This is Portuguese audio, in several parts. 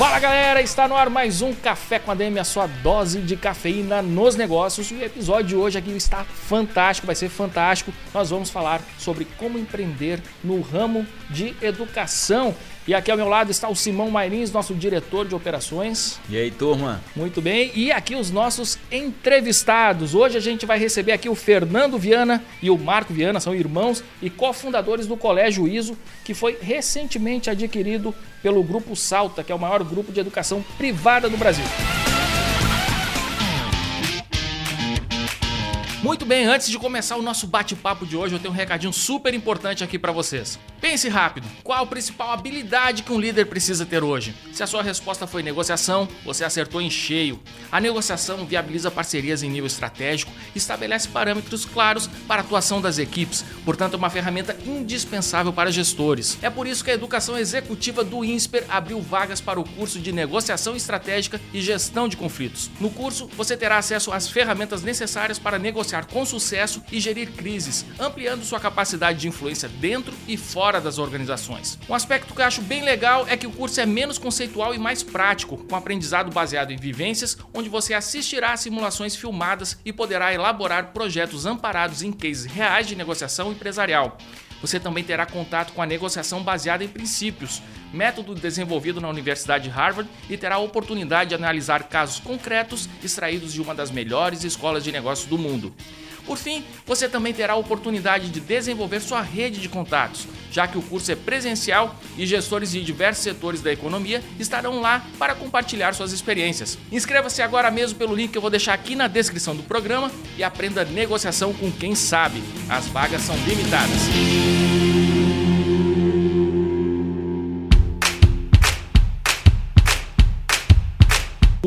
Fala galera, está no ar mais um Café com a DM, a sua dose de cafeína nos negócios. E o episódio de hoje aqui está fantástico, vai ser fantástico. Nós vamos falar sobre como empreender no ramo de educação. E aqui ao meu lado está o Simão Mairins, nosso diretor de operações. E aí, turma? Muito bem. E aqui os nossos entrevistados. Hoje a gente vai receber aqui o Fernando Viana e o Marco Viana, são irmãos e cofundadores do Colégio ISO, que foi recentemente adquirido pelo Grupo Salta, que é o maior grupo de educação privada do Brasil. Muito bem, antes de começar o nosso bate-papo de hoje, eu tenho um recadinho super importante aqui para vocês. Pense rápido, qual a principal habilidade que um líder precisa ter hoje? Se a sua resposta foi negociação, você acertou em cheio. A negociação viabiliza parcerias em nível estratégico, estabelece parâmetros claros para a atuação das equipes, portanto é uma ferramenta indispensável para gestores. É por isso que a educação executiva do INSPER abriu vagas para o curso de negociação estratégica e gestão de conflitos. No curso, você terá acesso às ferramentas necessárias para negociar com sucesso e gerir crises, ampliando sua capacidade de influência dentro e fora das organizações. Um aspecto que eu acho bem legal é que o curso é menos conceitual e mais prático, com aprendizado baseado em vivências, onde você assistirá a simulações filmadas e poderá elaborar projetos amparados em cases reais de negociação empresarial. Você também terá contato com a negociação baseada em princípios, método desenvolvido na Universidade de Harvard, e terá a oportunidade de analisar casos concretos extraídos de uma das melhores escolas de negócios do mundo. Por fim, você também terá a oportunidade de desenvolver sua rede de contatos, já que o curso é presencial e gestores de diversos setores da economia estarão lá para compartilhar suas experiências. Inscreva-se agora mesmo pelo link que eu vou deixar aqui na descrição do programa e aprenda negociação com quem sabe. As vagas são limitadas.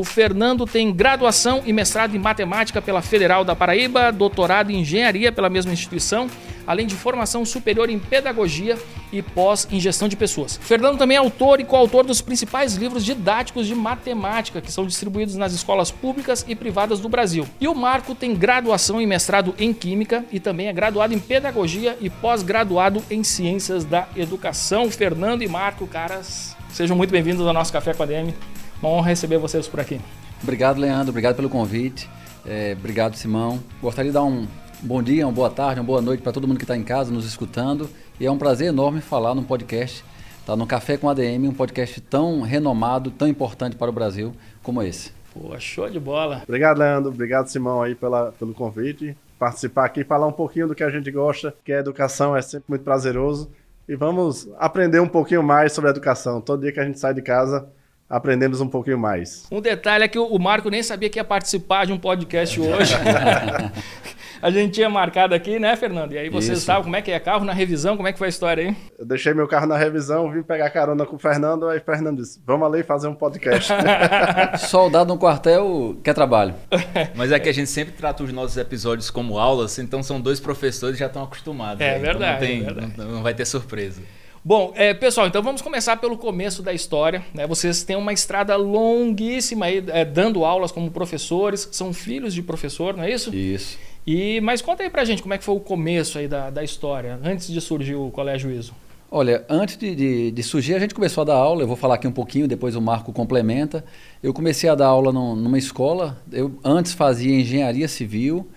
O Fernando tem graduação e mestrado em matemática pela Federal da Paraíba, doutorado em engenharia pela mesma instituição, além de formação superior em pedagogia e pós em gestão de pessoas. O Fernando também é autor e coautor dos principais livros didáticos de matemática que são distribuídos nas escolas públicas e privadas do Brasil. E o Marco tem graduação e mestrado em química e também é graduado em pedagogia e pós-graduado em ciências da educação. Fernando e Marco, caras, sejam muito bem-vindos ao nosso Café com a DM. Uma honra receber vocês por aqui. Obrigado, Leandro. Obrigado pelo convite. É, obrigado, Simão. Gostaria de dar um bom dia, uma boa tarde, uma boa noite para todo mundo que está em casa nos escutando. E é um prazer enorme falar num podcast, tá no Café com ADM, um podcast tão renomado, tão importante para o Brasil como esse. Pô, show de bola. Obrigado, Leandro. Obrigado, Simão, aí pela, pelo convite. Participar aqui, falar um pouquinho do que a gente gosta, que a educação é sempre muito prazeroso. E vamos aprender um pouquinho mais sobre a educação. Todo dia que a gente sai de casa, aprendemos um pouquinho mais. Um detalhe é que o Marco nem sabia que ia participar de um podcast hoje. a gente tinha marcado aqui, né, Fernando? E aí vocês estavam, como é que é? Carro na revisão, como é que foi a história aí? Eu deixei meu carro na revisão, vim pegar carona com o Fernando, aí o Fernando disse, vamos ali fazer um podcast. Soldado no quartel quer trabalho. Mas é que a gente sempre trata os nossos episódios como aulas, então são dois professores que já estão acostumados. É né? verdade, Então não, tem, é verdade. Não, não vai ter surpresa. Bom, é, pessoal, então vamos começar pelo começo da história. Né? Vocês têm uma estrada longuíssima aí, é, dando aulas como professores, são filhos de professor, não é isso? Isso. E, mas conta aí pra gente como é que foi o começo aí da, da história, antes de surgir o Colégio ISO. Olha, antes de, de, de, surgir, a gente começou a dar aula. Eu vou falar aqui um pouquinho, depois o Marco complementa. Eu comecei a dar aula num, numa escola. Eu antes fazia engenharia civil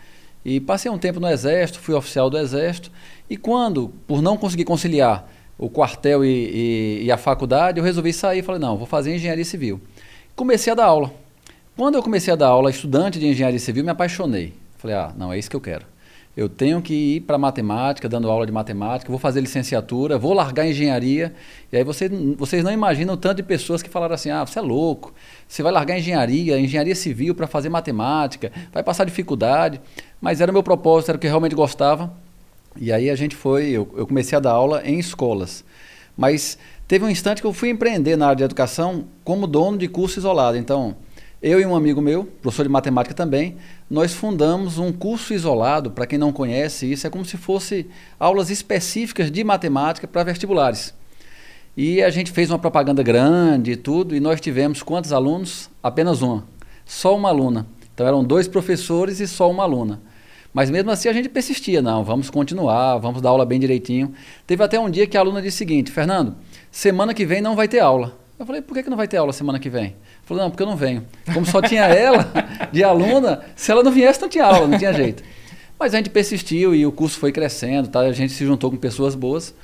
e passei um tempo no Exército, fui oficial do Exército. E quando, por não conseguir conciliar o quartel e, e, e a faculdade, eu resolvi sair e falei: não, vou fazer engenharia civil. Comecei a dar aula. Quando eu comecei a dar aula, estudante de engenharia civil, me apaixonei. Falei: ah, não, é isso que eu quero. Eu tenho que ir para matemática, dando aula de matemática, vou fazer licenciatura, vou largar engenharia. E aí você, vocês não imaginam o tanto de pessoas que falaram assim: ah, você é louco, você vai largar engenharia, engenharia civil para fazer matemática, vai passar dificuldade. Mas era o meu propósito, era o que eu realmente gostava. E aí a gente foi, eu, eu comecei a dar aula em escolas. Mas teve um instante que eu fui empreender na área de educação como dono de curso isolado. Então, eu e um amigo meu, professor de matemática também, nós fundamos um curso isolado, para quem não conhece isso, é como se fosse aulas específicas de matemática para vestibulares. E a gente fez uma propaganda grande e tudo, e nós tivemos quantos alunos? Apenas uma. Só uma aluna. Então eram dois professores e só uma aluna. Mas mesmo assim a gente persistia, não, vamos continuar, vamos dar aula bem direitinho. Teve até um dia que a aluna disse o seguinte, Fernando, semana que vem não vai ter aula. Eu falei, por que, que não vai ter aula semana que vem? Falou, não, porque eu não venho. Como só tinha ela de aluna, se ela não viesse não tinha aula, não tinha jeito. Mas a gente persistiu e o curso foi crescendo, tá? a gente se juntou com pessoas boas.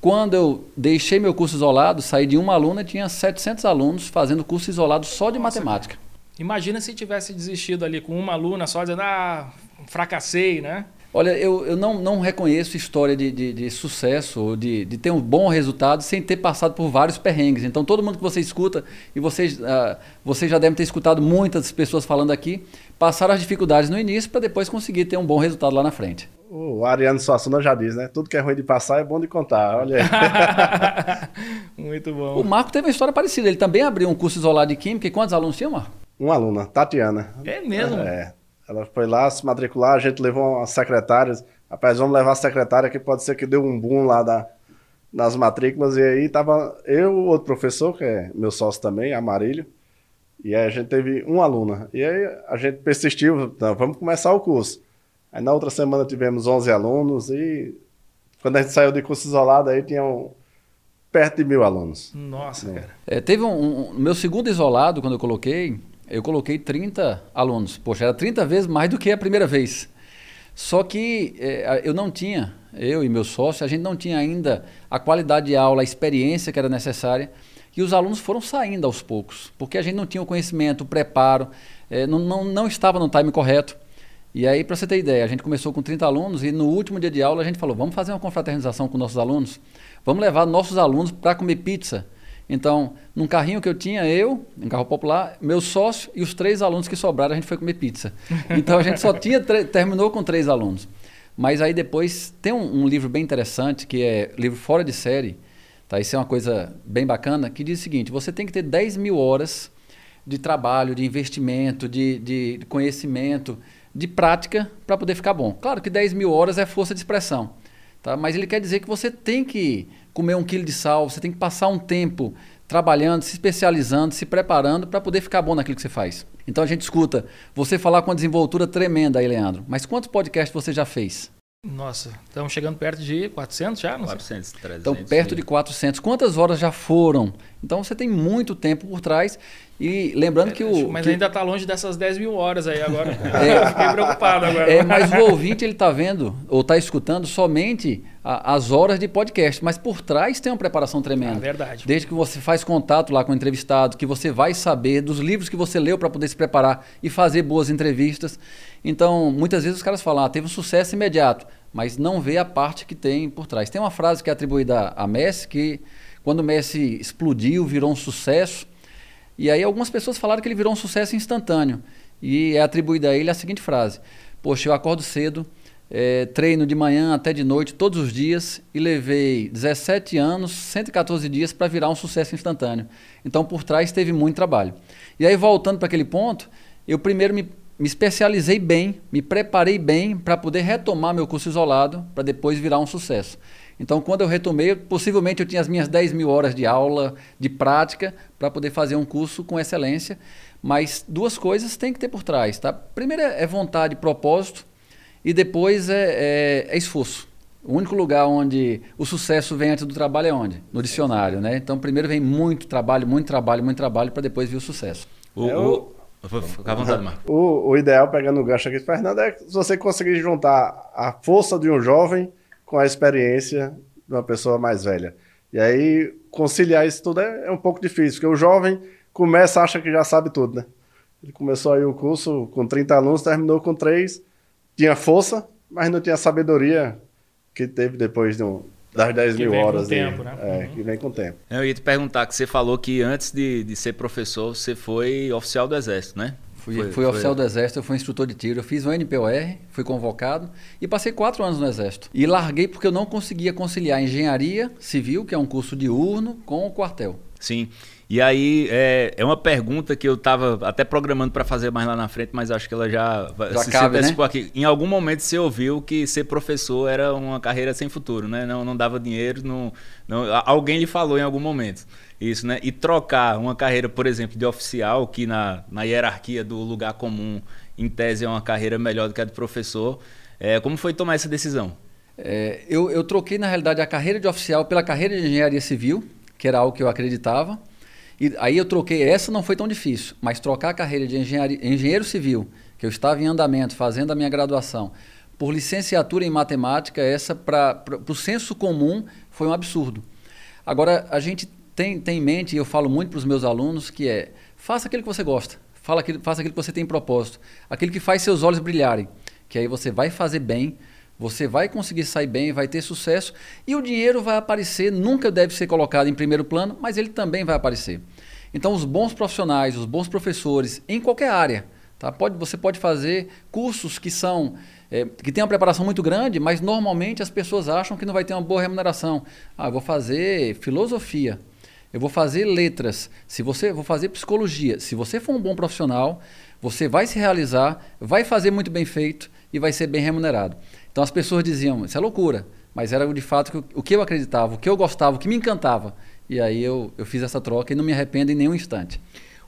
Quando eu deixei meu curso isolado, saí de uma aluna e tinha 700 alunos fazendo curso isolado só de Nossa, matemática. Imagina se tivesse desistido ali com uma aluna só, dizendo, ah, fracassei, né? Olha, eu, eu não, não reconheço história de, de, de sucesso ou de, de ter um bom resultado sem ter passado por vários perrengues. Então, todo mundo que você escuta, e vocês, uh, vocês já devem ter escutado muitas pessoas falando aqui, passaram as dificuldades no início para depois conseguir ter um bom resultado lá na frente. O Ariano Suassuna já diz, né? Tudo que é ruim de passar é bom de contar. Olha aí. Muito bom. O Marco teve uma história parecida. Ele também abriu um curso isolado de Química. E quantos alunos tinha, Marco? Uma aluna, Tatiana. É mesmo? É. Ela foi lá se matricular, a gente levou uma secretária. Rapaz, vamos levar a secretária que pode ser que deu um boom lá da, nas matrículas. E aí tava eu, outro professor, que é meu sócio também, Amarilho. E aí a gente teve uma aluna. E aí a gente persistiu, então, vamos começar o curso. Aí na outra semana tivemos 11 alunos e quando a gente saiu de curso isolado aí tinham perto de mil alunos. Nossa, é. cara. É, teve um, um, meu segundo isolado, quando eu coloquei, eu coloquei 30 alunos. Poxa, era 30 vezes mais do que a primeira vez. Só que é, eu não tinha, eu e meu sócio, a gente não tinha ainda a qualidade de aula, a experiência que era necessária. E os alunos foram saindo aos poucos, porque a gente não tinha o conhecimento, o preparo, é, não, não, não estava no time correto. E aí, para você ter ideia, a gente começou com 30 alunos e no último dia de aula a gente falou: vamos fazer uma confraternização com nossos alunos, vamos levar nossos alunos para comer pizza. Então, num carrinho que eu tinha, eu, em carro popular, meu sócio e os três alunos que sobraram, a gente foi comer pizza. Então a gente só tinha terminou com três alunos. Mas aí depois tem um, um, livro bem interessante, que é livro fora de série, tá? Isso é uma coisa bem bacana, que diz o seguinte: você tem que ter 10 mil horas de trabalho, de investimento, de, de conhecimento de prática para poder ficar bom. Claro que 10 mil horas é força de expressão, tá? mas ele quer dizer que você tem que comer um quilo de sal, você tem que passar um tempo trabalhando, se especializando, se preparando para poder ficar bom naquilo que você faz. Então a gente escuta você falar com uma desenvoltura tremenda aí, Leandro. Mas quantos podcasts você já fez? Nossa, estamos chegando perto de 400 já? Não 400, 300. Então, perto de 400. Quantas horas já foram? Então, você tem muito tempo por trás. E lembrando é, que o. Mas que... ainda está longe dessas 10 mil horas aí agora. É, fiquei preocupado agora. É, mas o ouvinte ele está vendo ou está escutando somente a, as horas de podcast, mas por trás tem uma preparação tremenda. É verdade. Desde que você faz contato lá com o entrevistado, que você vai saber dos livros que você leu para poder se preparar e fazer boas entrevistas. Então, muitas vezes os caras falam, ah, teve um sucesso imediato, mas não vê a parte que tem por trás. Tem uma frase que é atribuída a Messi que quando o Messi explodiu, virou um sucesso e aí algumas pessoas falaram que ele virou um sucesso instantâneo. E é atribuída a ele a seguinte frase: Poxa, eu acordo cedo, é, treino de manhã até de noite, todos os dias, e levei 17 anos, 114 dias para virar um sucesso instantâneo. Então por trás teve muito trabalho. E aí, voltando para aquele ponto, eu primeiro me, me especializei bem, me preparei bem para poder retomar meu curso isolado, para depois virar um sucesso. Então, quando eu retomei, possivelmente eu tinha as minhas 10 mil horas de aula, de prática, para poder fazer um curso com excelência. Mas duas coisas tem que ter por trás. Tá? Primeiro é vontade, propósito, e depois é, é, é esforço. O único lugar onde o sucesso vem antes do trabalho é onde? No dicionário, né? Então, primeiro vem muito trabalho, muito trabalho, muito trabalho, para depois vir o sucesso. O, é o... Fica à vontade, Marco. O, o ideal, pegando o gancho aqui, Fernando, é se você conseguir juntar a força de um jovem com a experiência de uma pessoa mais velha. E aí, conciliar isso tudo é, é um pouco difícil, porque o jovem começa, acha que já sabe tudo, né? Ele começou aí o curso com 30 alunos, terminou com 3, tinha força, mas não tinha sabedoria que teve depois de um, das 10 que mil horas. Tempo, né? É, uhum. que vem com o tempo. Eu ia te perguntar, que você falou que antes de, de ser professor, você foi oficial do Exército, né? Fui, foi, fui oficial do Exército, eu fui instrutor de tiro. Eu fiz o NPOR, fui convocado e passei quatro anos no Exército. E larguei porque eu não conseguia conciliar engenharia civil, que é um curso diurno, com o quartel. Sim. E aí, é, é uma pergunta que eu estava até programando para fazer mais lá na frente, mas acho que ela já, já se cabe, né? aqui. Em algum momento você ouviu que ser professor era uma carreira sem futuro, né? Não, não dava dinheiro, não, não, alguém lhe falou em algum momento isso, né? E trocar uma carreira, por exemplo, de oficial, que na, na hierarquia do lugar comum, em tese, é uma carreira melhor do que a de professor. É, como foi tomar essa decisão? É, eu, eu troquei, na realidade, a carreira de oficial pela carreira de engenharia civil, que era algo que eu acreditava. E aí eu troquei, essa não foi tão difícil, mas trocar a carreira de engenheiro civil, que eu estava em andamento, fazendo a minha graduação, por licenciatura em matemática, essa para o senso comum foi um absurdo. Agora, a gente tem, tem em mente, e eu falo muito para os meus alunos, que é faça aquilo que você gosta, fala aquilo, faça aquilo que você tem propósito, aquilo que faz seus olhos brilharem, que aí você vai fazer bem, você vai conseguir sair bem, vai ter sucesso e o dinheiro vai aparecer, nunca deve ser colocado em primeiro plano, mas ele também vai aparecer. Então, os bons profissionais, os bons professores, em qualquer área, tá? pode, você pode fazer cursos que são é, que tem uma preparação muito grande, mas normalmente as pessoas acham que não vai ter uma boa remuneração. Ah, eu vou fazer filosofia, eu vou fazer letras, se você vou fazer psicologia. Se você for um bom profissional, você vai se realizar, vai fazer muito bem feito e vai ser bem remunerado. Então as pessoas diziam, isso é loucura, mas era de fato o que eu acreditava, o que eu gostava, o que me encantava. E aí eu, eu fiz essa troca e não me arrependo em nenhum instante.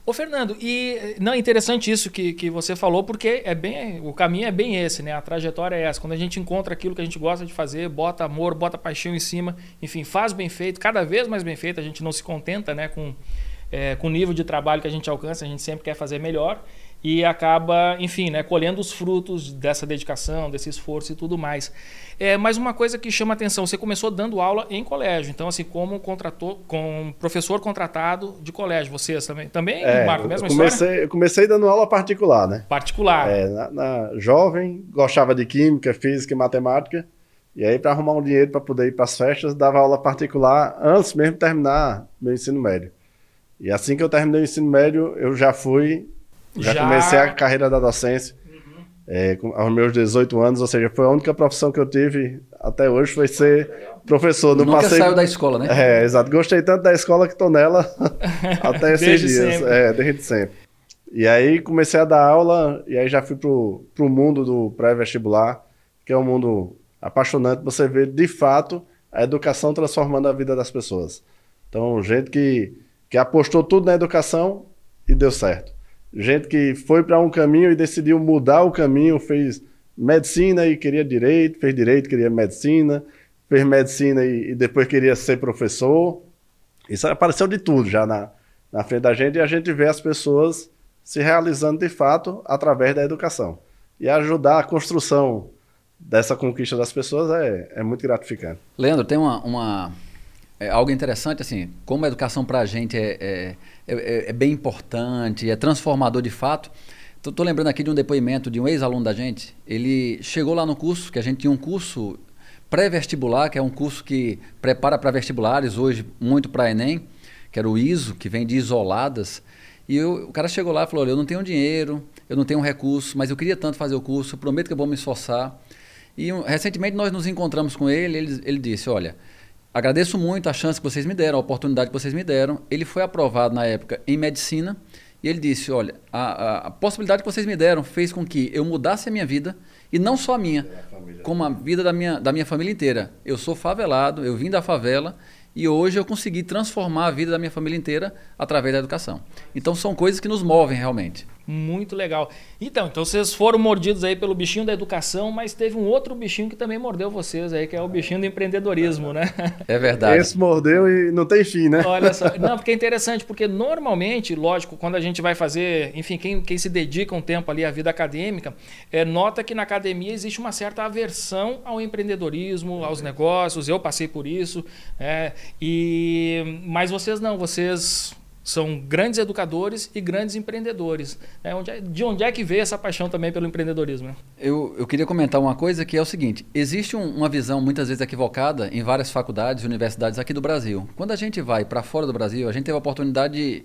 Ô Fernando, e não é interessante isso que, que você falou, porque é bem o caminho é bem esse, né? A trajetória é essa. Quando a gente encontra aquilo que a gente gosta de fazer, bota amor, bota paixão em cima, enfim, faz bem feito, cada vez mais bem feito, a gente não se contenta né, com, é, com o nível de trabalho que a gente alcança, a gente sempre quer fazer melhor e acaba, enfim, né, colhendo os frutos dessa dedicação, desse esforço e tudo mais. É, mas uma coisa que chama atenção, você começou dando aula em colégio, então assim, como contratou, com professor contratado de colégio, vocês também, também, é, Marco, mesma eu comecei, história? Eu comecei dando aula particular, né? Particular. É, na, na jovem, gostava de química, física e matemática, e aí para arrumar um dinheiro para poder ir para as festas, dava aula particular antes mesmo de terminar meu ensino médio. E assim que eu terminei o ensino médio, eu já fui já, já... comecei a carreira da docência uhum. é, aos meus 18 anos, ou seja, foi a única profissão que eu tive até hoje foi ser professor. Não Nunca passei... saiu da escola, né? É, exato. Gostei tanto da escola que estou nela até esses dias. Sempre. É, desde sempre. E aí comecei a dar aula e aí já fui pro, pro mundo do pré-vestibular, que é um mundo apaixonante. Você vê de fato a educação transformando a vida das pessoas. Então, gente que, que apostou tudo na educação e deu certo gente que foi para um caminho e decidiu mudar o caminho, fez medicina e queria direito, fez direito, queria medicina, fez medicina e, e depois queria ser professor. Isso apareceu de tudo já na, na frente da gente e a gente vê as pessoas se realizando de fato através da educação. E ajudar a construção dessa conquista das pessoas é, é muito gratificante. Leandro, tem uma, uma é algo interessante, assim, como a educação para a gente é, é, é, é, bem importante, é transformador de fato. Estou lembrando aqui de um depoimento de um ex-aluno da gente. Ele chegou lá no curso, que a gente tinha um curso pré-vestibular, que é um curso que prepara para vestibulares, hoje muito para Enem, que era o ISO, que vem de isoladas. E eu, o cara chegou lá e falou: Olha, eu não tenho dinheiro, eu não tenho recurso, mas eu queria tanto fazer o curso, prometo que eu vou me esforçar. E um, recentemente nós nos encontramos com ele, ele, ele disse: Olha Agradeço muito a chance que vocês me deram, a oportunidade que vocês me deram. Ele foi aprovado na época em medicina e ele disse: Olha, a, a, a possibilidade que vocês me deram fez com que eu mudasse a minha vida e não só a minha, como a vida da minha, da minha família inteira. Eu sou favelado, eu vim da favela e hoje eu consegui transformar a vida da minha família inteira através da educação. Então são coisas que nos movem realmente. Muito legal. Então, então vocês foram mordidos aí pelo bichinho da educação, mas teve um outro bichinho que também mordeu vocês aí, que é o bichinho do empreendedorismo, né? É verdade. Esse mordeu e não tem fim, né? Olha só. Não, porque é interessante, porque normalmente, lógico, quando a gente vai fazer, enfim, quem, quem se dedica um tempo ali à vida acadêmica, é, nota que na academia existe uma certa aversão ao empreendedorismo, aos negócios. Eu passei por isso. É, e Mas vocês não, vocês são grandes educadores e grandes empreendedores. Né? Onde é, de onde é que veio essa paixão também pelo empreendedorismo? Né? Eu, eu queria comentar uma coisa que é o seguinte: existe um, uma visão muitas vezes equivocada em várias faculdades e universidades aqui do Brasil. Quando a gente vai para fora do Brasil, a gente teve a oportunidade de,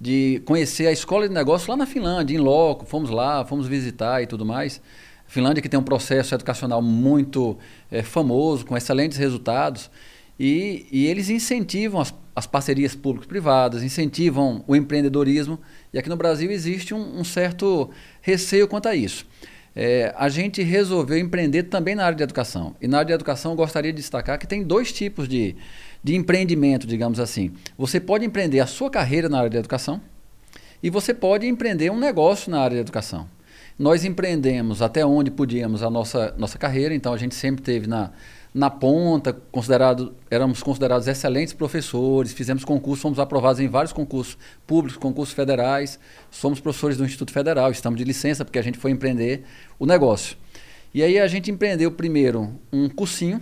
de conhecer a escola de negócio lá na Finlândia, em loco, fomos lá, fomos visitar e tudo mais. Finlândia que tem um processo educacional muito é, famoso, com excelentes resultados. E, e eles incentivam as, as parcerias público-privadas, incentivam o empreendedorismo. E aqui no Brasil existe um, um certo receio quanto a isso. É, a gente resolveu empreender também na área de educação. E na área de educação, eu gostaria de destacar que tem dois tipos de, de empreendimento, digamos assim. Você pode empreender a sua carreira na área de educação e você pode empreender um negócio na área de educação. Nós empreendemos até onde podíamos a nossa, nossa carreira, então a gente sempre teve na, na ponta, considerado, éramos considerados excelentes professores, fizemos concursos, fomos aprovados em vários concursos públicos, concursos federais, somos professores do Instituto Federal, estamos de licença porque a gente foi empreender o negócio. E aí a gente empreendeu primeiro um cursinho,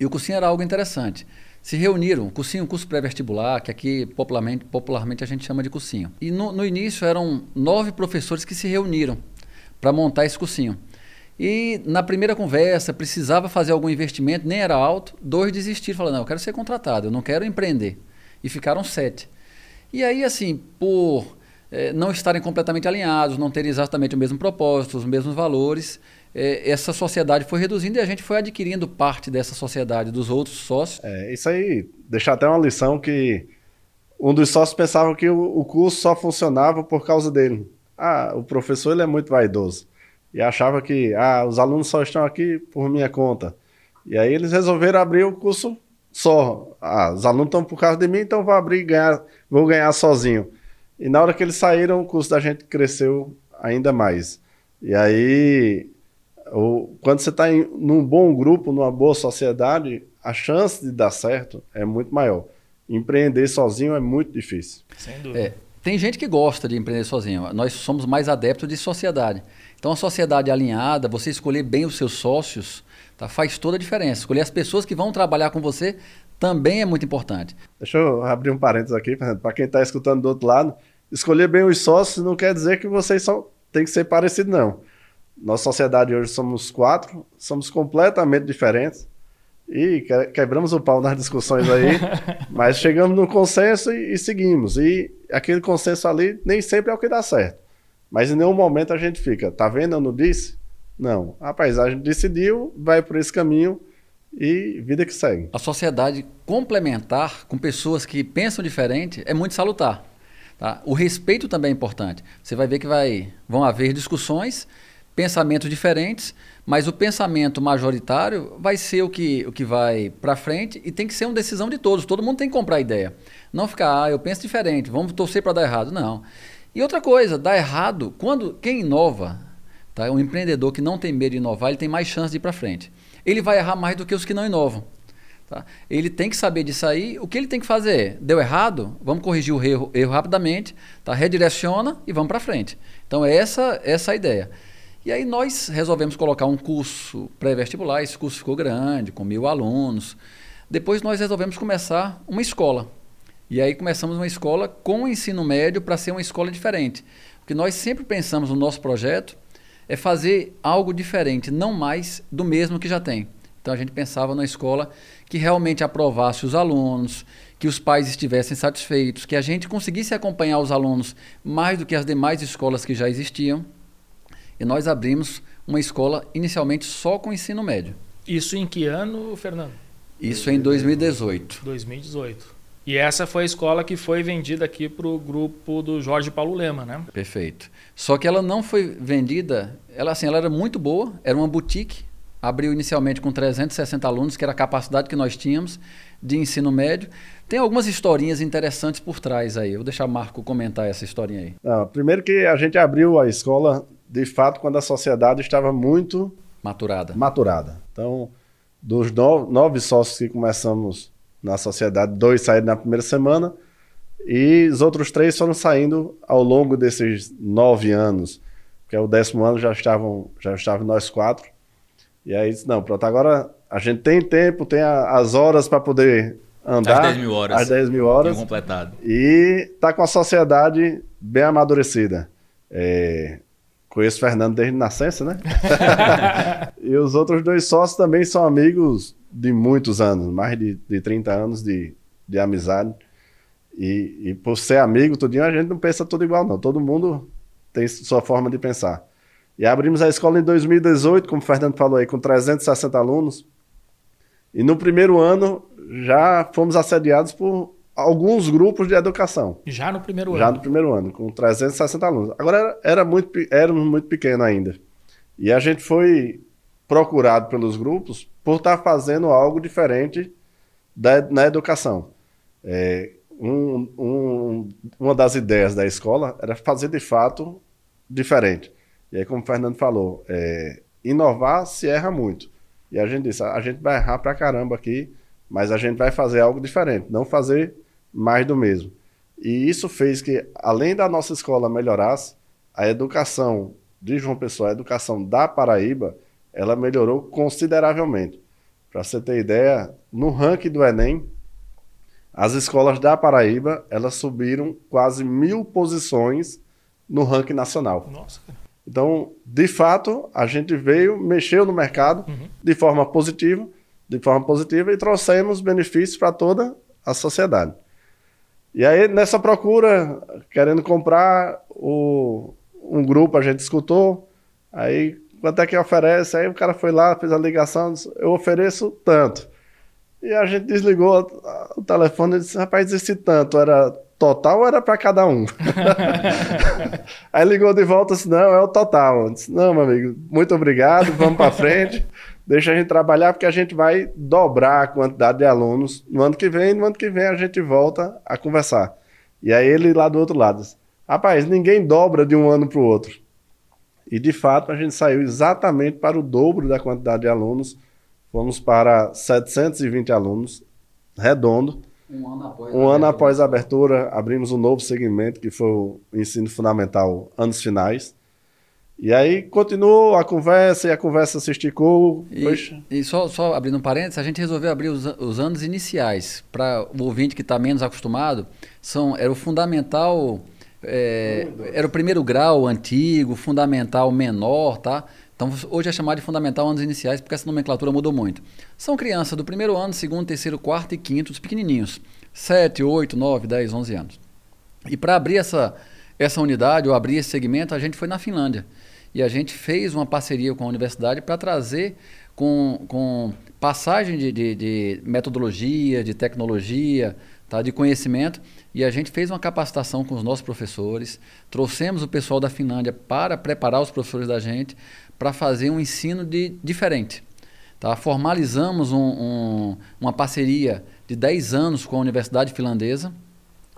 e o cursinho era algo interessante. Se reuniram, cursinho, curso pré-vestibular, que aqui popularmente, popularmente a gente chama de cursinho. E no, no início eram nove professores que se reuniram para montar esse cursinho. E na primeira conversa, precisava fazer algum investimento, nem era alto. Dois desistiram, falaram: não, eu quero ser contratado, eu não quero empreender. E ficaram sete. E aí, assim, por é, não estarem completamente alinhados, não terem exatamente o mesmo propósito, os mesmos valores, é, essa sociedade foi reduzindo e a gente foi adquirindo parte dessa sociedade dos outros sócios. É, isso aí deixa até uma lição que um dos sócios pensava que o, o curso só funcionava por causa dele. Ah, o professor ele é muito vaidoso e achava que ah, os alunos só estão aqui por minha conta. E aí eles resolveram abrir o curso só. Ah, os alunos estão por causa de mim, então vou abrir e ganhar, vou ganhar sozinho. E na hora que eles saíram, o curso da gente cresceu ainda mais. E aí, o, quando você está num bom grupo, numa boa sociedade, a chance de dar certo é muito maior. Empreender sozinho é muito difícil. Sem dúvida. É, tem gente que gosta de empreender sozinho. Nós somos mais adeptos de sociedade. Então, a sociedade alinhada, você escolher bem os seus sócios, tá, faz toda a diferença. Escolher as pessoas que vão trabalhar com você também é muito importante. Deixa eu abrir um parênteses aqui, para quem está escutando do outro lado. Escolher bem os sócios não quer dizer que vocês são, tem que ser parecidos, não. Nossa sociedade hoje somos quatro, somos completamente diferentes e quebramos o pau nas discussões aí, mas chegamos no consenso e, e, seguimos. E aquele consenso ali nem sempre é o que dá certo. Mas em nenhum momento a gente fica, tá vendo? Eu não disse? Não. A gente decidiu, vai por esse caminho e vida que segue. A sociedade complementar com pessoas que pensam diferente é muito salutar. Tá? O respeito também é importante. Você vai ver que vai, vão haver discussões, pensamentos diferentes, mas o pensamento majoritário vai ser o que, o que vai para frente e tem que ser uma decisão de todos. Todo mundo tem que comprar ideia. Não ficar, ah, eu penso diferente, vamos torcer para dar errado. Não. E outra coisa, dá errado, quando quem inova, tá? um empreendedor que não tem medo de inovar, ele tem mais chance de ir para frente. Ele vai errar mais do que os que não inovam. Tá? Ele tem que saber disso aí. O que ele tem que fazer deu errado, vamos corrigir o erro, erro rapidamente, tá? redireciona e vamos para frente. Então, é essa, essa a ideia. E aí nós resolvemos colocar um curso pré-vestibular, esse curso ficou grande, com mil alunos. Depois nós resolvemos começar uma escola. E aí começamos uma escola com o ensino médio para ser uma escola diferente. O que nós sempre pensamos no nosso projeto é fazer algo diferente, não mais do mesmo que já tem. Então a gente pensava na escola que realmente aprovasse os alunos, que os pais estivessem satisfeitos, que a gente conseguisse acompanhar os alunos mais do que as demais escolas que já existiam. E nós abrimos uma escola inicialmente só com ensino médio. Isso em que ano, Fernando? Isso em 2018. 2018. E essa foi a escola que foi vendida aqui para o grupo do Jorge Paulo Lema, né? Perfeito. Só que ela não foi vendida, ela assim, ela era muito boa, era uma boutique, abriu inicialmente com 360 alunos, que era a capacidade que nós tínhamos de ensino médio. Tem algumas historinhas interessantes por trás aí. Eu vou deixar o Marco comentar essa historinha aí. Não, primeiro que a gente abriu a escola, de fato, quando a sociedade estava muito maturada. Maturada. Então, dos nove, nove sócios que começamos na sociedade, dois saíram na primeira semana e os outros três foram saindo ao longo desses nove anos, que é o décimo ano já estavam já estavam nós quatro. E aí disse, não, pronto, agora a gente tem tempo, tem a, as horas para poder andar. As 10 mil horas. As 10 mil horas. completado. E tá com a sociedade bem amadurecida. É, conheço o Fernando desde nascença, né? e os outros dois sócios também são amigos de muitos anos, mais de, de 30 anos de, de amizade. E, e por ser amigo, tudinho, a gente não pensa tudo igual, não. Todo mundo tem sua forma de pensar. E abrimos a escola em 2018, como o Fernando falou aí, com 360 alunos. E no primeiro ano já fomos assediados por alguns grupos de educação. Já no primeiro Já ano. no primeiro ano, com 360 alunos. Agora, era, era muito, éramos muito pequeno ainda. E a gente foi procurado pelos grupos por estar fazendo algo diferente da, na educação. É, um- um- uma das ideias da escola era fazer de fato diferente. E aí, como o Fernando falou, é, inovar se erra muito. E a gente disse, a gente vai errar pra caramba aqui, mas a gente vai fazer algo diferente, não fazer mais do mesmo. E isso fez que, além da nossa escola melhorasse, a educação de João Pessoa, a educação da Paraíba, ela melhorou consideravelmente. Para você ter ideia, no ranking do Enem, as escolas da Paraíba, elas subiram quase mil posições no ranking nacional. Nossa. Então, de fato, a gente veio, mexeu no mercado de forma positiva, de forma positiva e trouxemos benefícios para toda a sociedade. E aí, nessa procura, querendo comprar, o, um grupo a gente escutou, aí quanto é que oferece? Aí o cara foi lá, fez a ligação, disse, eu ofereço tanto. E a gente desligou o telefone e disse, rapaz, esse tanto era total ou era para cada um? Aí ligou de volta e disse, não, é o total. Eu disse, não, meu amigo, muito obrigado, vamos para frente. Deixa a gente trabalhar, porque a gente vai dobrar a quantidade de alunos no ano que vem. No ano que vem a gente volta a conversar. E aí ele lá do outro lado disse, rapaz, ninguém dobra de um ano para o outro. E de fato a gente saiu exatamente para o dobro da quantidade de alunos. Fomos para 720 alunos, redondo. Um ano após. Um ano após a abertura, abrimos um novo segmento, que foi o ensino fundamental anos finais. E aí continuou a conversa, e a conversa se esticou. E, e só, só abrindo um parênteses, a gente resolveu abrir os, os anos iniciais. Para o ouvinte que está menos acostumado, são, era o fundamental, é, era o primeiro grau antigo, fundamental menor, tá? Então hoje é chamado de fundamental anos iniciais, porque essa nomenclatura mudou muito. São crianças do primeiro ano, segundo, terceiro, quarto e quinto, os pequenininhos. 7, 8, 9, 10, 11 anos. E para abrir essa, essa unidade, ou abrir esse segmento, a gente foi na Finlândia. E a gente fez uma parceria com a universidade para trazer com, com passagem de, de, de metodologia, de tecnologia, tá, de conhecimento. E a gente fez uma capacitação com os nossos professores, trouxemos o pessoal da Finlândia para preparar os professores da gente para fazer um ensino de, diferente. Tá? Formalizamos um, um, uma parceria de 10 anos com a Universidade Finlandesa.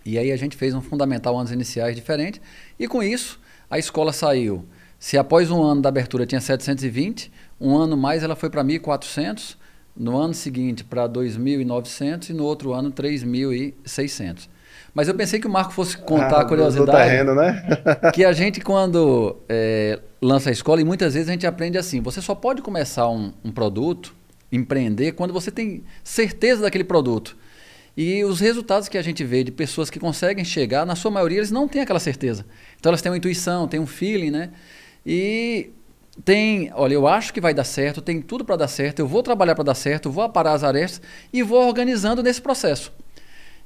E aí a gente fez um fundamental anos iniciais diferente. E com isso, a escola saiu. Se após um ano da abertura tinha 720, um ano mais ela foi para 1.400, no ano seguinte para 2.900 e no outro ano 3.600. Mas eu pensei que o Marco fosse contar ah, a curiosidade Do terreno, né? que a gente quando é, lança a escola e muitas vezes a gente aprende assim, você só pode começar um, um produto, empreender quando você tem certeza daquele produto. E os resultados que a gente vê de pessoas que conseguem chegar, na sua maioria eles não têm aquela certeza. Então elas têm uma intuição, têm um feeling, né? E tem, olha, eu acho que vai dar certo, tem tudo para dar certo, eu vou trabalhar para dar certo, vou aparar as arestas e vou organizando nesse processo.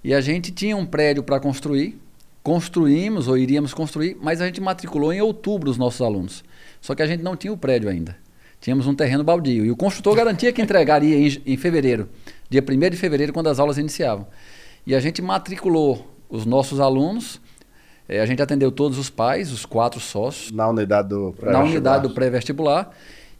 E a gente tinha um prédio para construir, construímos ou iríamos construir, mas a gente matriculou em outubro os nossos alunos. Só que a gente não tinha o prédio ainda. Tínhamos um terreno baldio. E o construtor garantia que entregaria em, em fevereiro, dia 1 de fevereiro, quando as aulas iniciavam. E a gente matriculou os nossos alunos, eh, a gente atendeu todos os pais, os quatro sócios, Na unidade do na unidade do pré-vestibular.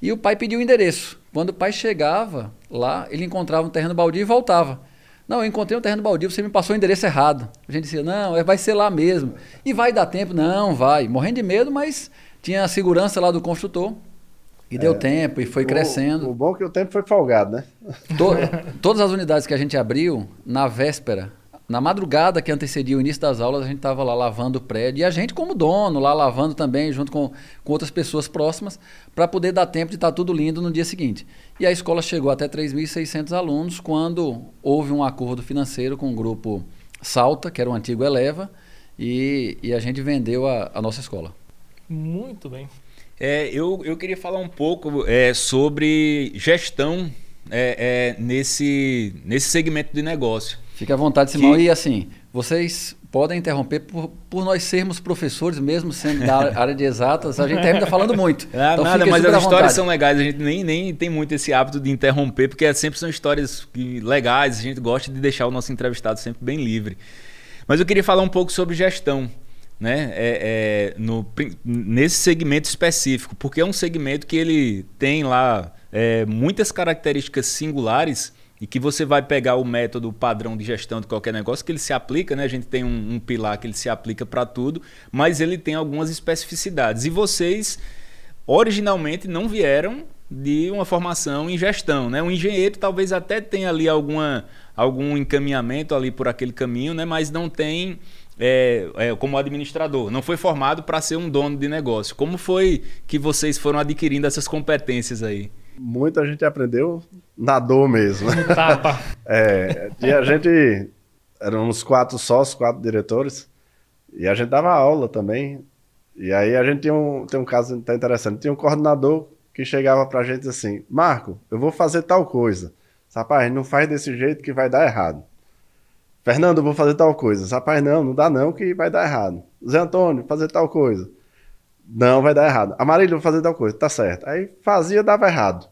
E o pai pediu o endereço. Quando o pai chegava lá, ele encontrava um terreno baldio e voltava. Não, eu encontrei um terreno baldio, você me passou o endereço errado. A gente dizia, não, é- vai ser lá mesmo. E vai dar tempo? Não, vai. Morrendo de medo, mas tinha a segurança lá do construtor. E deu tempo, e foi crescendo. O, o bom é que o tempo foi folgado, né? To- todas as unidades que a gente abriu, na véspera, na madrugada que antecedia o início das aulas, a gente estava lá lavando o prédio. E a gente, como dono, lá lavando também, junto com, com outras pessoas próximas, para poder dar tempo de estar tudo lindo no dia seguinte. E a escola chegou até 3.600 alunos quando houve um acordo financeiro com o grupo Salta, que era o antigo Eleva, e, e a gente vendeu a, a nossa escola. Muito bem. É, eu, eu queria falar um pouco é, sobre gestão é, é, nesse, nesse segmento de negócio. Fique à vontade, Simão. Que- E assim, Vocês podem interromper por, por nós sermos professores, mesmo sendo da área de exatas, a gente termina falando muito. Ah, então, nada, mas as histórias são legais, a gente nem, nem tem muito esse hábito de interromper, porque sempre são histórias legais, a gente gosta de deixar o nosso entrevistado sempre bem livre. Mas eu queria falar um pouco sobre gestão, né? É, é, no, nesse segmento específico, porque é um segmento que ele tem lá é, muitas características singulares e que você vai pegar o método padrão de gestão de qualquer negócio que ele se aplica, né? A gente tem um, um pilar que ele se aplica para tudo, mas ele tem algumas especificidades. E vocês originalmente não vieram de uma formação em gestão, né? Um engenheiro talvez até tenha ali alguma, algum encaminhamento ali por aquele caminho, né? Mas não tem é, é, como administrador, não foi formado para ser um dono de negócio. Como foi que vocês foram adquirindo essas competências aí? Muita gente aprendeu na dor mesmo. Tapa. É, e a gente eram uns quatro sócios, quatro diretores, e a gente dava aula também. E aí a gente tinha um, tem um caso até interessante. Tinha um coordenador que chegava pra gente assim: Marco, eu vou fazer tal coisa. Rapaz, não faz desse jeito que vai dar errado. Fernando, eu vou fazer tal coisa. Rapaz, não, não dá não que vai dar errado. Zé Antônio, fazer tal coisa. Não, vai dar errado. Amarílio, vou fazer tal coisa. Tá certo. Aí fazia, dava errado.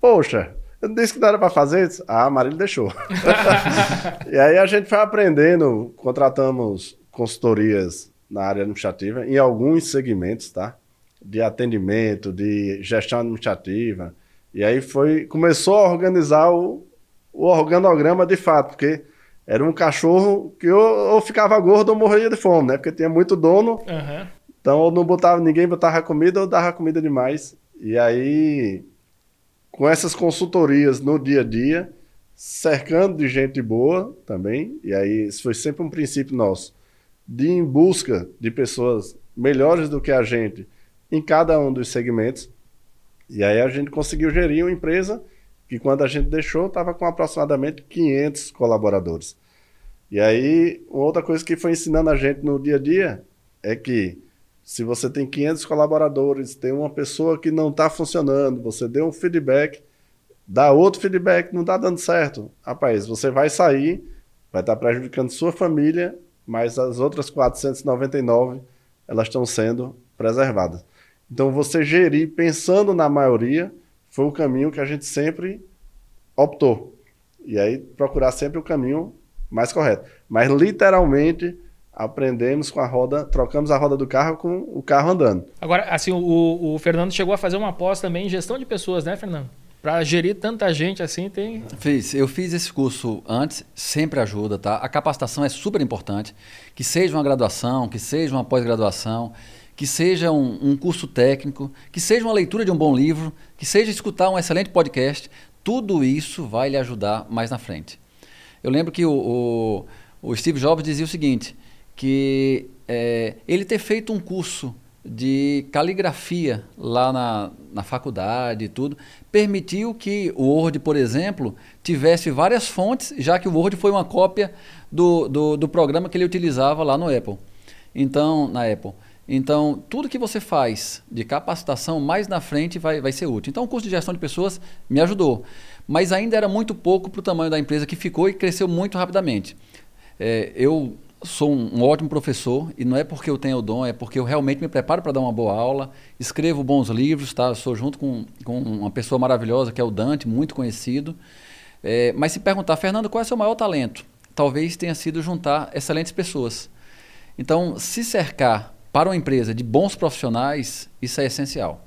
Poxa, eu não disse que não era pra fazer? Disse, Ah, Amarílio deixou. e aí a gente foi aprendendo, contratamos consultorias na área administrativa, em alguns segmentos, tá? De atendimento, de gestão administrativa. E aí foi, começou a organizar o, o organograma de fato, porque era um cachorro que ou, ou ficava gordo ou morria de fome, né? Porque tinha muito dono, Aham. então ou não botava, ninguém botava comida ou dava comida demais. E aí, com essas consultorias no dia a dia, cercando de gente boa também, e aí isso foi sempre um princípio nosso, de ir em busca de pessoas melhores do que a gente em cada um dos segmentos. E aí a gente conseguiu gerir uma empresa que quando a gente deixou estava com aproximadamente 500 colaboradores. E aí, outra coisa que foi ensinando a gente no dia a dia é que se você tem 500 colaboradores, tem uma pessoa que não está funcionando, você deu um feedback, dá outro feedback, não está dando certo. Rapaz, você vai sair, vai estar prejudicando sua família, mas as outras 499, elas estão sendo preservadas. Então, você gerir pensando na maioria foi o caminho que a gente sempre optou. E aí, procurar sempre o caminho mais correto. Mas, literalmente, aprendemos com a roda, trocamos a roda do carro com o carro andando. Agora, assim, o, o Fernando chegou a fazer uma pós também em gestão de pessoas, né, Fernando? Para gerir tanta gente assim, tem. Fiz, eu fiz esse curso antes, sempre ajuda, tá? A capacitação é super importante, que seja uma graduação, que seja uma pós-graduação, que seja um, um curso técnico, que seja uma leitura de um bom livro, que seja escutar um excelente podcast, tudo isso vai lhe ajudar mais na frente. Eu lembro que o, o, o Steve Jobs dizia o seguinte, que é, ele ter feito um curso de caligrafia lá na, na faculdade e tudo, permitiu que o Word, por exemplo, tivesse várias fontes, já que o Word foi uma cópia do, do, do programa que ele utilizava lá no Apple. Então, na Apple. Então, tudo que você faz de capacitação mais na frente vai, vai ser útil. Então, o curso de gestão de pessoas me ajudou, mas ainda era muito pouco para o tamanho da empresa que ficou e cresceu muito rapidamente. É, eu sou um, ótimo professor e não é porque eu tenho o dom, é porque eu realmente me preparo para dar uma boa aula, escrevo bons livros, tá? Sou junto com, com uma pessoa maravilhosa que é o Dante, muito conhecido. É, mas se perguntar, Fernando, qual é o seu maior talento? Talvez tenha sido juntar excelentes pessoas. Então, se cercar para uma empresa de bons profissionais, isso é essencial.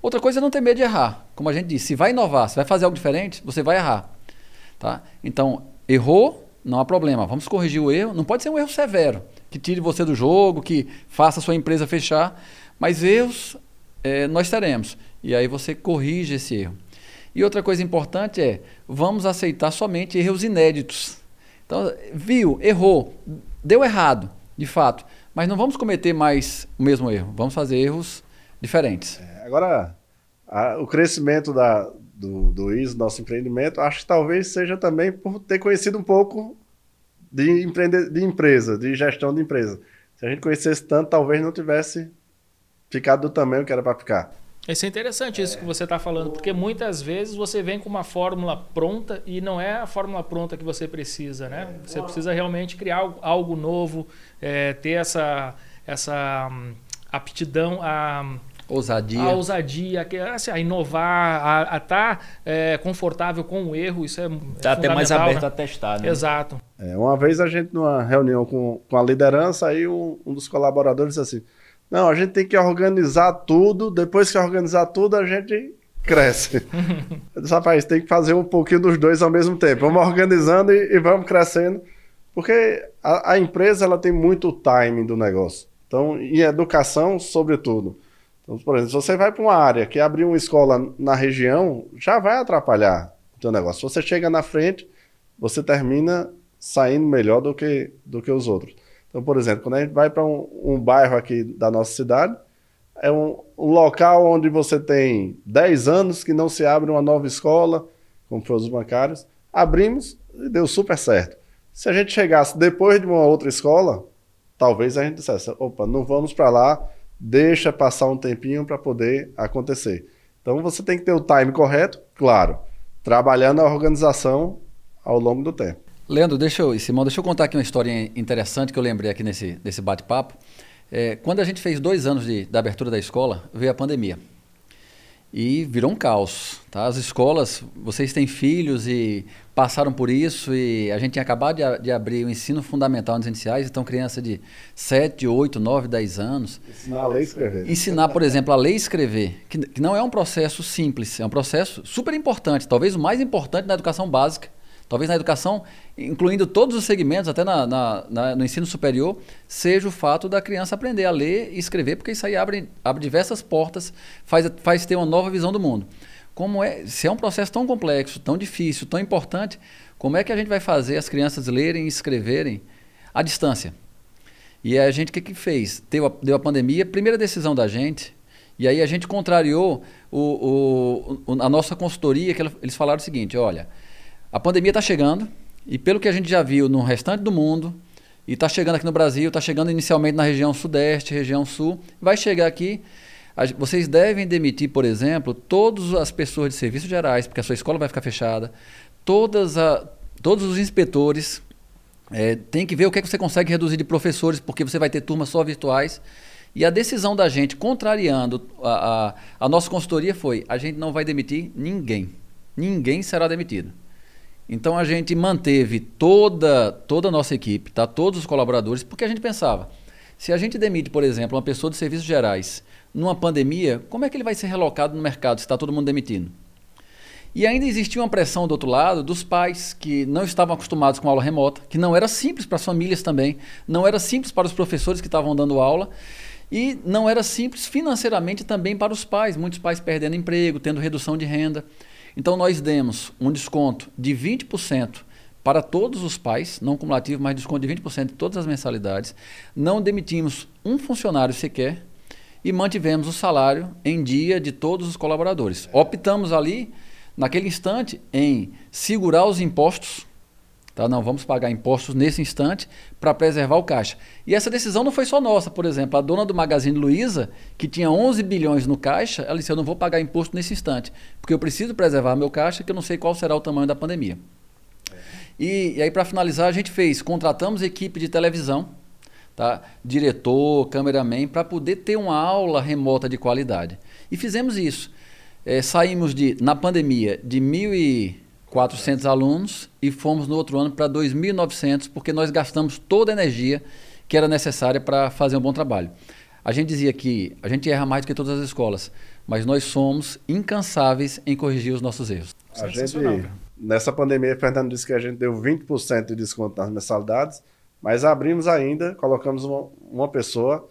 Outra coisa é não ter medo de errar. Como a gente disse, se vai inovar, se vai fazer algo diferente, você vai errar. Tá? Então, errou, não há problema. Vamos corrigir o erro. Não pode ser um erro severo, que tire você do jogo, que faça a sua empresa fechar. Mas erros é, nós teremos. E aí você corrige esse erro. E outra coisa importante é, vamos aceitar somente erros inéditos. Então, viu, errou, deu errado, de fato. Mas não vamos cometer mais o mesmo erro. Vamos fazer erros diferentes. É, agora, o crescimento da, do, do ISO, nosso empreendimento, acho que talvez seja também por ter conhecido um pouco de, empreende, de empresa, de gestão de empresa. Se a gente conhecesse tanto, talvez não tivesse ficado do tamanho que era para ficar. Isso é interessante isso que você está falando, porque muitas vezes você vem com uma fórmula pronta e não é a fórmula pronta que você precisa, né? Você precisa realmente criar algo, algo novo, é, ter essa, essa hum, aptidão a Ousadia. a ousadia, que- assim, a inovar, a estar confortável com o erro, isso é Tá até mais aberto né? a testar, né? Exato. É, uma vez a gente, numa reunião com, com a liderança, aí um, um dos colaboradores disse assim: Não, a gente tem que organizar tudo, depois que organizar tudo, a gente cresce. Eu disse, rapaz, tem que fazer um pouquinho dos dois ao mesmo tempo. Vamos organizando e, e vamos crescendo. Porque a, a empresa ela tem muito timing do negócio. Então, em educação, sobretudo. Então, por exemplo, se você vai para uma área que abrir uma escola na região, já vai atrapalhar o teu negócio. Se você chega na frente, você termina saindo melhor do que, do que os outros. Então, por exemplo, quando a gente vai para um, um bairro aqui da nossa cidade, é um, um local onde você tem 10 anos que não se abre uma nova escola, como foi os bancários. Abrimos e deu super certo. Se a gente chegasse depois de uma outra escola, talvez a gente dissesse: opa, não vamos para lá, deixa passar um tempinho para poder acontecer. Então você tem que ter o time correto, claro, trabalhando a organização ao longo do tempo. Leandro, deixa eu, Simão, deixa eu contar aqui uma história interessante que eu lembrei aqui nesse, nesse bate-papo. É, quando a gente fez dois anos de, da abertura da escola, veio a pandemia. E virou um caos. Tá? As escolas, vocês têm filhos e passaram por isso, e a gente tinha acabado de, de abrir o ensino fundamental nos iniciais, então criança de 7, 8, 9, 10 anos. Ensinar a ler e escrever. Ensinar, por exemplo, a ler e escrever, que, que não é um processo simples, é um processo super importante, talvez o mais importante na educação básica, talvez na educação, incluindo todos os segmentos, até na, na- na- no ensino superior, seja o fato da criança aprender a ler e escrever, porque isso aí abre, abre diversas portas, faz, faz ter uma nova visão do mundo. Como é, se é um processo tão complexo, tão difícil, tão importante, como é que a gente vai fazer as crianças lerem e escreverem à distância? E a gente o que, que fez? Deu a, deu a pandemia, primeira decisão da gente, e aí a gente contrariou o, o- a nossa consultoria, que eles falaram o seguinte, olha, a pandemia está chegando, e pelo que a gente já viu no restante do mundo, e está chegando aqui no Brasil, está chegando inicialmente na região sudeste, região sul, vai chegar aqui, vocês devem demitir, por exemplo, todas as pessoas de serviços gerais, porque a sua escola vai ficar fechada, todas a, todos os inspetores, é, tem que ver o que, é que você consegue reduzir de professores, porque você vai ter turmas só virtuais. E a decisão da gente, contrariando a, a, a nossa consultoria, foi: a gente não vai demitir ninguém. Ninguém será demitido. Então a gente manteve toda, toda a nossa equipe, tá? todos os colaboradores, porque a gente pensava: se a gente demite, por exemplo, uma pessoa de serviços gerais numa pandemia, como é que ele vai ser relocado no mercado se está todo mundo demitindo? E ainda existia uma pressão do outro lado dos pais que não estavam acostumados com aula remota, que não era simples para as famílias também, não era simples para os professores que estavam dando aula e não era simples financeiramente também para os pais, muitos pais perdendo emprego, tendo redução de renda. Então nós demos um desconto de 20% para todos os pais, não cumulativo, mas desconto de 20% de todas as mensalidades. Não demitimos um funcionário sequer e mantivemos o salário em dia de todos os colaboradores. Optamos ali naquele instante em segurar os impostos, tá? não vamos pagar impostos nesse instante para preservar o caixa. E essa decisão não foi só nossa, por exemplo, a dona do Magazine Luiza, que tinha 11 bilhões no caixa, ela disse, eu não vou pagar imposto nesse instante, porque eu preciso preservar meu caixa, que eu não sei qual será o tamanho da pandemia. E, e aí, para finalizar, a gente fez, contratamos equipe de televisão, tá? diretor, cameraman, para poder ter uma aula remota de qualidade. E fizemos isso. É, saímos de, na pandemia de 1.400 alunos e fomos no outro ano para 2.900, porque nós gastamos toda a energia que era necessária para fazer um bom trabalho. A gente dizia que a gente erra mais do que todas as escolas, mas nós somos incansáveis em corrigir os nossos erros. A gente, nessa pandemia, o Fernando disse que a gente deu 20% de desconto nas mensalidades, mas abrimos ainda, colocamos uma, uma pessoa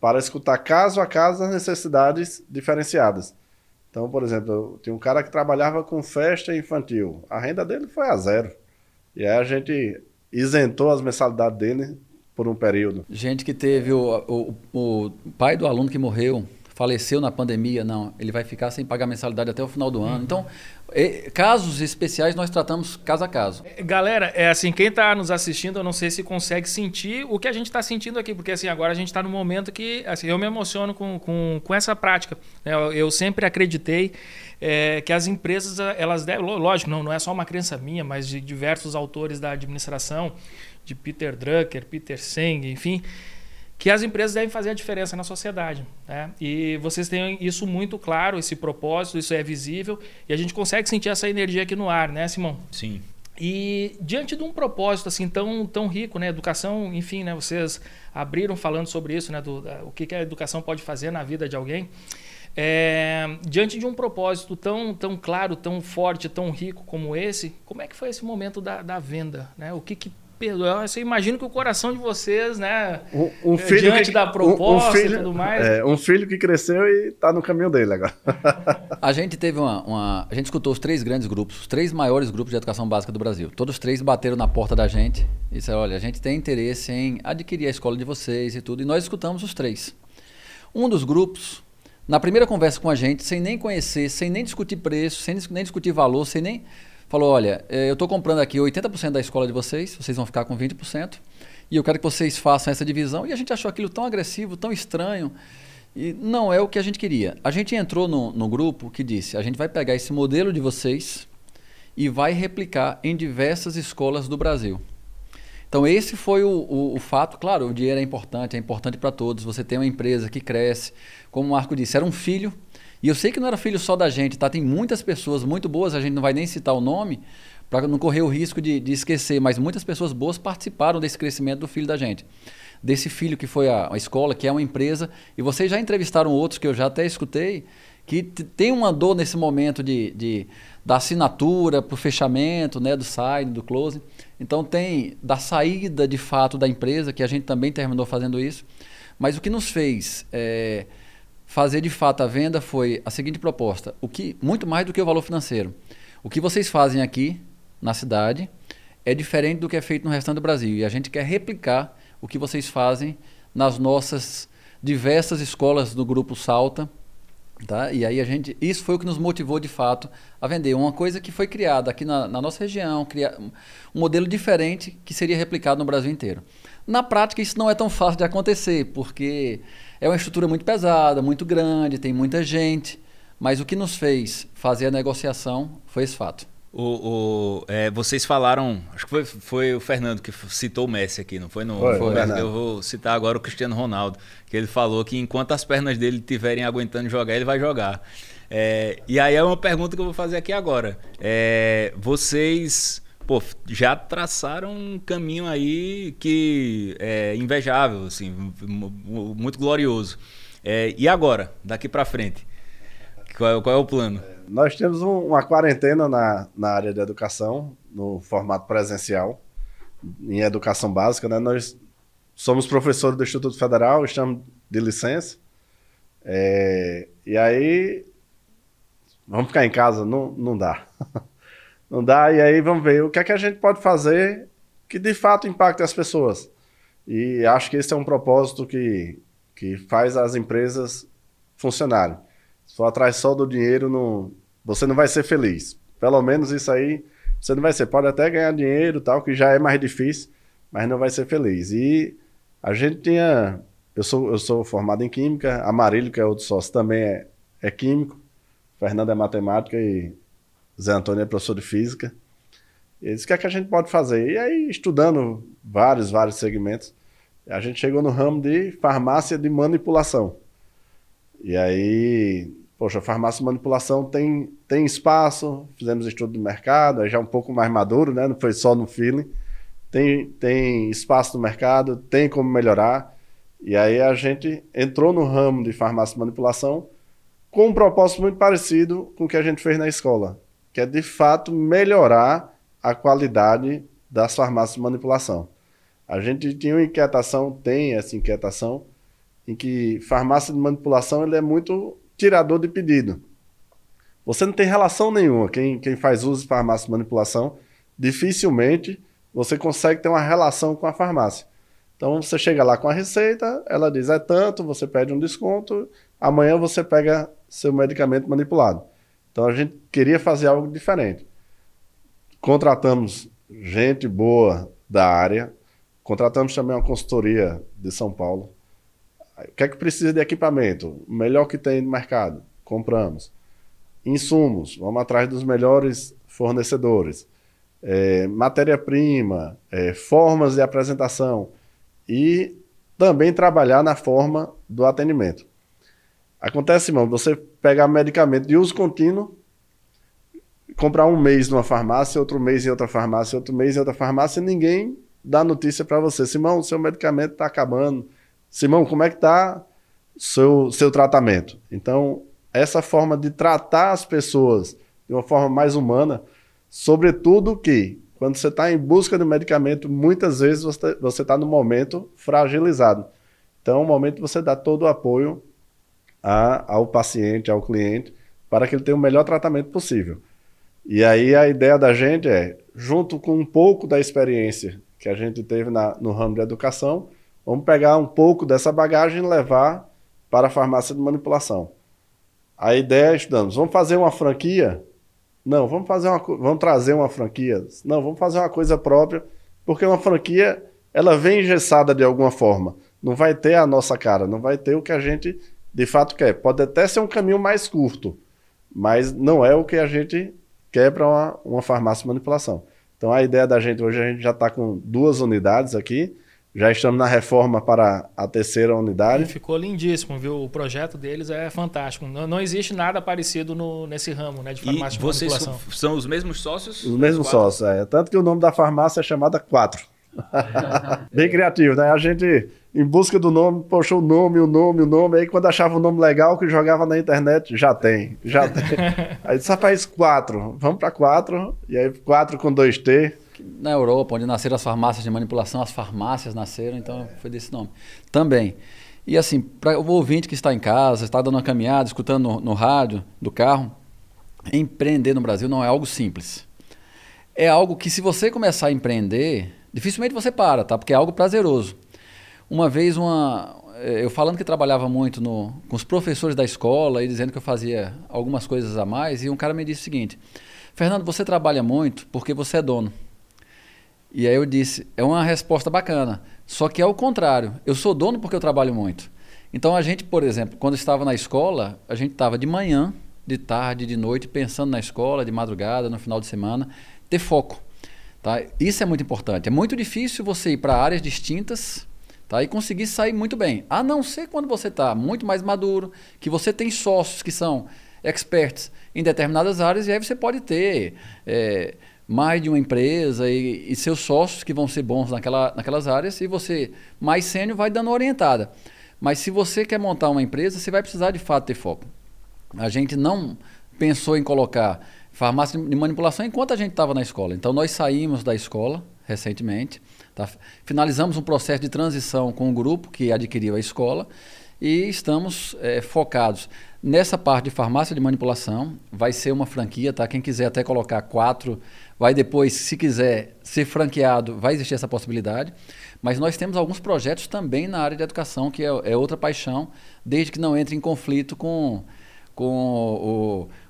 para escutar caso a caso as necessidades diferenciadas. Então, por exemplo, tinha um cara que trabalhava com festa infantil. A renda dele foi a zero. E aí a gente isentou as mensalidades dele por um período. Gente que teve o, o, o pai do aluno que morreu faleceu na pandemia, não, ele vai ficar sem pagar mensalidade até o final do ano. Então, casos especiais nós tratamos caso a caso. Galera, é assim, quem está nos assistindo, eu não sei se consegue sentir o que a gente está sentindo aqui, porque assim, agora a gente está no momento que assim, eu me emociono com, com, com essa prática. Né? Eu, eu sempre acreditei é, que as empresas, elas devem, lógico, não, não é só uma crença minha, mas de diversos autores da administração, de Peter Drucker, Peter Seng, enfim, que as empresas devem fazer a diferença na sociedade. Né? E vocês têm isso muito claro, esse propósito, isso é visível, e a gente consegue sentir essa energia aqui no ar, né, Simão? Sim. E diante de um propósito assim tão, tão rico, né, educação, enfim, né, vocês abriram falando sobre isso, né, do, o que, que a educação pode fazer na vida de alguém. É, diante de um propósito tão, tão claro, tão forte, tão rico como esse, como é que foi esse momento da, da venda? Né? O que, que perdoar. Eu imagino que o coração de vocês, né? Um, um filho diante que, da proposta um, um filho, e tudo mais. É, um filho que cresceu e está no caminho dele agora. a gente teve uma, uma, A gente escutou os três grandes grupos, os três maiores grupos de educação básica do Brasil. Todos os três bateram na porta da gente e disseram: olha, a gente tem interesse em adquirir a escola de vocês e tudo. E nós escutamos os três. Um dos grupos. Na primeira conversa com a gente, sem nem conhecer, sem nem discutir preço, sem nem discutir valor, sem nem falou: olha, eh, eu estou comprando aqui 80% da escola de vocês, vocês vão ficar com 20%, e eu quero que vocês façam essa divisão. E a gente achou aquilo tão agressivo, tão estranho. E não é o que a gente queria. A gente entrou no, no grupo que disse: a gente vai pegar esse modelo de vocês e vai replicar em diversas escolas do Brasil. Então, esse foi o, o, o, fato. Claro, o dinheiro é importante, é importante para todos. Você tem uma empresa que cresce. Como o Marco disse, era um filho e eu sei que não era filho só da gente, tá? Tem muitas pessoas muito boas, a gente não vai nem citar o nome, para não correr o risco de, de, esquecer, mas muitas pessoas boas participaram desse crescimento do filho da gente. Desse filho que foi a, a escola, que é uma empresa, e vocês já entrevistaram outros que eu já até escutei, que tem uma dor nesse momento de, de da assinatura para o fechamento, né, do sign, do closing. Então tem da saída de fato da empresa, que a gente também terminou fazendo isso. Mas o que nos fez é, fazer de fato a venda foi a seguinte proposta: o que muito mais do que o valor financeiro. O que vocês fazem aqui na cidade é diferente do que é feito no restante do Brasil e a gente quer replicar o que vocês fazem nas nossas diversas escolas do grupo Salta. Tá? E aí a gente, isso foi o que nos motivou de fato a vender uma coisa que foi criada aqui na, na nossa região, criar um modelo diferente que seria replicado no Brasil inteiro. Na prática isso não é tão fácil de acontecer, porque é uma estrutura muito pesada, muito grande, tem muita gente. Mas o que nos fez fazer a negociação foi esse fato. O, o é, vocês falaram, acho que foi, foi, o Fernando que citou o Messi aqui, não foi? No, foi, foi eu vou citar agora o Cristiano Ronaldo, que ele falou que enquanto as pernas dele estiverem aguentando jogar, ele vai jogar. É, e aí é uma pergunta que eu vou fazer aqui agora. É, vocês pô, já traçaram um caminho aí que é invejável, assim, muito glorioso. É, e agora, daqui para frente, qual é, qual é, o plano? Nós temos um, uma quarentena na, na área de educação, no formato presencial, em educação básica, né? Nós somos professores do Instituto Federal, estamos de licença. É, e aí, vamos ficar em casa? Não, não dá. Não dá, e aí vamos ver o que é que a gente pode fazer que de fato impacte as pessoas. E acho que esse é um propósito que, que faz as empresas funcionarem. Se for atrás só do dinheiro, não, você não vai ser feliz. Pelo menos isso aí você não vai ser. Pode até ganhar dinheiro, tal, que já é mais difícil, mas não vai ser feliz. E a gente tinha. Eu sou, eu sou formado em Química, Amarilho, que é outro sócio, também é, é químico. Fernando é matemática e Zé Antônio é professor de física. Ele disse: o que é que a gente pode fazer? E aí, estudando vários, vários segmentos, a gente chegou no ramo de farmácia de manipulação. E aí, poxa, farmácia manipulação tem, tem espaço, fizemos estudo do mercado, aí já um pouco mais maduro, né? Não foi só no feeling. Tem, tem espaço no mercado, tem como melhorar. E aí a gente entrou no ramo de farmácia manipulação com um propósito muito parecido com o que a gente fez na escola que é de fato melhorar a qualidade das farmácias de manipulação. A gente tinha uma inquietação, tem essa inquietação, em que farmácia de manipulação ele é muito tirador de pedido. Você não tem relação nenhuma. Quem, quem faz uso de farmácia de manipulação, dificilmente você consegue ter uma relação com a farmácia. Então você chega lá com a receita, ela diz é tanto, você pede um desconto amanhã você pega seu medicamento manipulado. Então a gente queria fazer algo diferente. Contratamos gente boa da área, contratamos também uma consultoria de São Paulo. O que é que precisa de equipamento? O melhor que tem no mercado, compramos. Insumos, vamos atrás dos melhores fornecedores. É, Matéria-prima, é, formas de apresentação e também trabalhar na forma do atendimento. Acontece, irmão, você pegar medicamento de uso contínuo, comprar um mês numa farmácia, outro mês em outra farmácia, outro mês em outra farmácia, e ninguém dá notícia para você. Simão, seu medicamento está acabando. Simão, como é que está seu seu tratamento? Então, essa forma de tratar as pessoas de uma forma mais humana, sobretudo que quando você está em busca de medicamento, muitas vezes você está no momento fragilizado. Então, é um momento você dá todo o apoio a, ao paciente, ao cliente, para que ele tenha o melhor tratamento possível. E aí a ideia da gente é, junto com um pouco da experiência que a gente teve na, no ramo de educação, vamos pegar um pouco dessa bagagem e levar para a farmácia de manipulação. A ideia é estudamos, vamos fazer uma franquia não, vamos fazer uma, vamos trazer uma franquia. Não, vamos fazer uma coisa própria, porque uma franquia ela vem engessada de alguma forma. Não vai ter a nossa cara, não vai ter o que a gente de fato quer. Pode até ser um caminho mais curto, mas não é o que a gente quer para uma, uma farmácia de manipulação. Então a ideia da gente hoje a gente já está com duas unidades aqui. Já estamos na reforma para a terceira unidade. E ficou lindíssimo, viu? O projeto deles é fantástico. Não, não existe nada parecido no, nesse ramo né, de farmácia e de vocês são os mesmos sócios? Os mesmos sócios, é. Tanto que o nome da farmácia é chamada Quatro. Bem criativo, né? A gente, em busca do nome, poxa, o nome, o nome, o nome. Aí quando achava um nome legal que jogava na internet, já tem, já tem. Aí disse, rapaz, quatro. Vamos para quatro. E aí, quatro com dois T na Europa, onde nasceram as farmácias de manipulação, as farmácias nasceram, então foi desse nome. Também. E assim, para o ouvinte que está em casa, está dando uma caminhada, escutando no, no rádio, do carro, empreender no Brasil não é algo simples. É algo que se você começar a empreender, dificilmente você para, tá? Porque é algo prazeroso. Uma vez uma, eh, eu falando que trabalhava muito no, com os professores da escola e dizendo que eu fazia algumas coisas a mais, e um cara me disse o seguinte: Fernando, você trabalha muito porque você é dono. E aí eu disse, é uma resposta bacana. Só que é o contrário. Eu sou dono porque eu trabalho muito. Então a gente, por exemplo, quando estava na escola, a gente estava de manhã, de tarde, de noite, pensando na escola, de madrugada, no final de semana, ter foco. Tá? Isso é muito importante. É muito difícil você ir para áreas distintas tá? e conseguir sair muito bem. A não ser quando você está muito mais maduro, que você tem sócios que são experts em determinadas áreas, e aí você pode ter. É, mais de uma empresa e, e, seus sócios que vão ser bons naquela, naquelas áreas e você, mais sênior, vai dando orientada. Mas se você quer montar uma empresa, você vai precisar de fato ter foco. A gente não pensou em colocar farmácia de manipulação enquanto a gente estava na escola. Então nós saímos da escola recentemente, tá? finalizamos um processo de transição com o grupo que adquiriu a escola e estamos é, focados nessa parte de farmácia de manipulação. Vai ser uma franquia, tá? Quem quiser até colocar quatro Vai depois, se quiser ser franqueado, vai existir essa possibilidade. Mas nós temos alguns projetos também na área de educação, que é, é outra paixão, desde que não entre em conflito com, com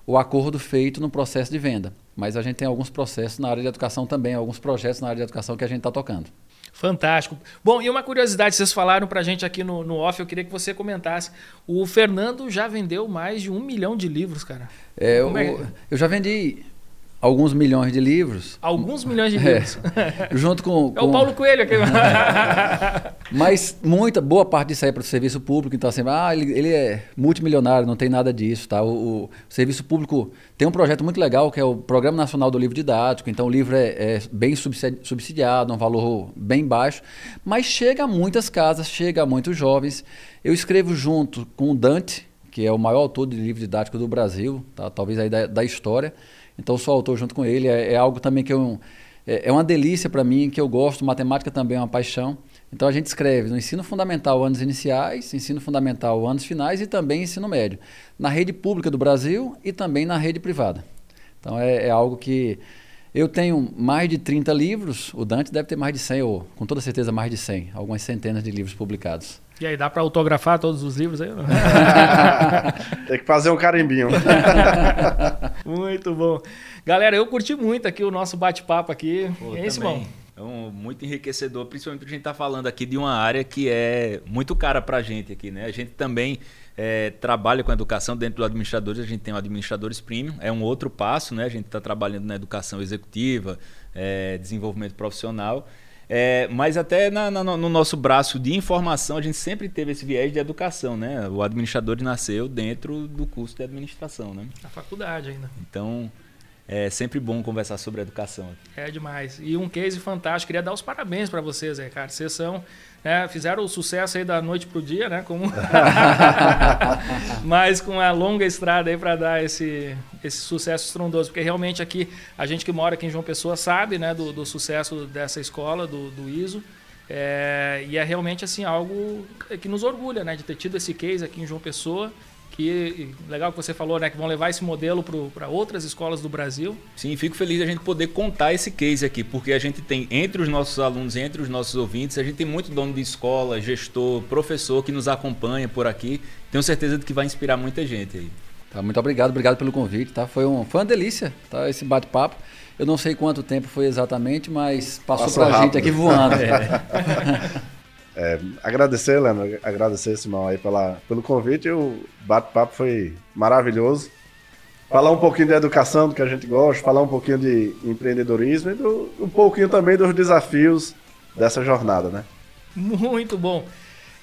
o, o acordo feito no processo de venda. Mas a gente tem alguns processos na área de educação também, alguns projetos na área de educação que a gente está tocando. Fantástico. Bom, e uma curiosidade, vocês falaram para a gente aqui no, no off, eu queria que você comentasse. O Fernando já vendeu mais de um milhão de livros, cara. É, é? O, eu já vendi alguns milhões de livros. Alguns milhões de é. livros. É, junto com, com, É o Paulo Coelho aqui. Mas muita, boa parte disso aí é para o serviço público. Então, assim, ah, ele, ele, é multimilionário, não tem nada disso. Tá? O, o, o, serviço público tem um projeto muito legal que é o Programa Nacional do Livro Didático. Então, o livro é, é bem subsidiado, um valor bem baixo. Mas chega a muitas casas, chega a muitos jovens. Eu escrevo junto com o Dante, que é o maior autor de livro didático do Brasil, tá? talvez aí da, da história. Então sou autor junto com ele. É, é algo também que eu, é, é uma delícia para mim, que eu gosto. Matemática também é uma paixão. Então a gente escreve no ensino fundamental anos iniciais, ensino fundamental anos finais e também ensino médio. Na rede pública do Brasil e também na rede privada. Então é, é algo que eu tenho mais de 30 livros, o Dante deve ter mais de 100, ou com toda certeza mais de 100, algumas centenas de livros publicados. E aí, dá para autografar todos os livros aí? Tem que fazer um carimbinho. muito bom. Galera, eu curti muito aqui o nosso bate-papo aqui. Pô, é isso, bom. É um, muito enriquecedor, principalmente porque a gente está falando aqui de uma área que é muito cara para a gente aqui, né? A gente também é, trabalha com educação dentro do administradores, a gente tem o administradores premium, é um outro passo, né? A gente está trabalhando na educação executiva, é, desenvolvimento profissional. É, mas até na, na, no nosso braço de informação, a gente sempre teve esse viés de educação, né? O administrador nasceu dentro do curso de administração, né? Na faculdade ainda. Então, é sempre bom conversar sobre educação. É demais. E um case fantástico. Queria dar os parabéns para vocês, cara. Vocês são é, fizeram o sucesso aí da noite pro dia, né? Como... Mas com a longa estrada aí para dar esse, esse sucesso estrondoso. Porque realmente aqui, a gente que mora aqui em João Pessoa sabe né, do, do sucesso dessa escola, do, do ISO. É, e é realmente assim algo que nos orgulha, né? De ter tido esse case aqui em João Pessoa que legal que você falou, né, que vão levar esse modelo para outras escolas do Brasil. Sim, fico feliz de a gente poder contar esse case aqui, porque a gente tem entre os nossos alunos, entre os nossos ouvintes, a gente tem muito dono de escola, gestor, professor que nos acompanha por aqui. Tenho certeza de que vai inspirar muita gente aí. Tá, muito obrigado, obrigado pelo convite, tá? Foi, um, foi uma delícia, tá? Esse bate-papo. Eu não sei quanto tempo foi exatamente, mas passou, pra rápido. gente aqui voando. É. É, agradecer, Leandro, agradecer, Simão, aí pela, pelo convite. O bate-papo foi maravilhoso. Falar um pouquinho de educação, do que a gente gosta, falar um pouquinho de empreendedorismo e do, um pouquinho também dos desafios dessa jornada, né? Muito bom.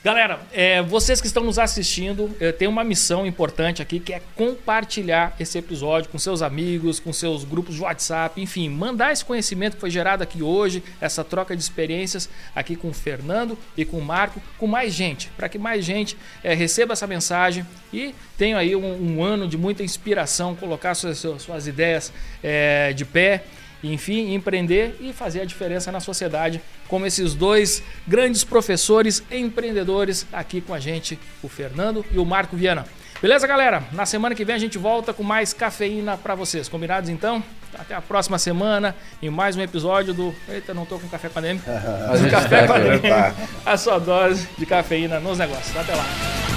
Galera, é, vocês que estão nos assistindo, eu tenho uma missão importante aqui que é compartilhar esse episódio com seus amigos, com seus grupos de WhatsApp, enfim, mandar esse conhecimento que foi gerado aqui hoje, essa troca de experiências aqui com o Fernando e com o Marco, com mais gente, para que mais gente é, receba essa mensagem. E tenha aí um, um, ano de muita inspiração, colocar suas, suas ideias é, de pé enfim, empreender e fazer a diferença na sociedade, como esses dois grandes professores empreendedores aqui com a gente, o Fernando e o Marco Viana. Beleza, galera? Na semana que vem a gente volta com mais cafeína para vocês. Combinados então? Até a próxima semana em mais um episódio do. Eita, não tô com café com a Mas o café com a a sua dose de cafeína nos negócios. Até lá.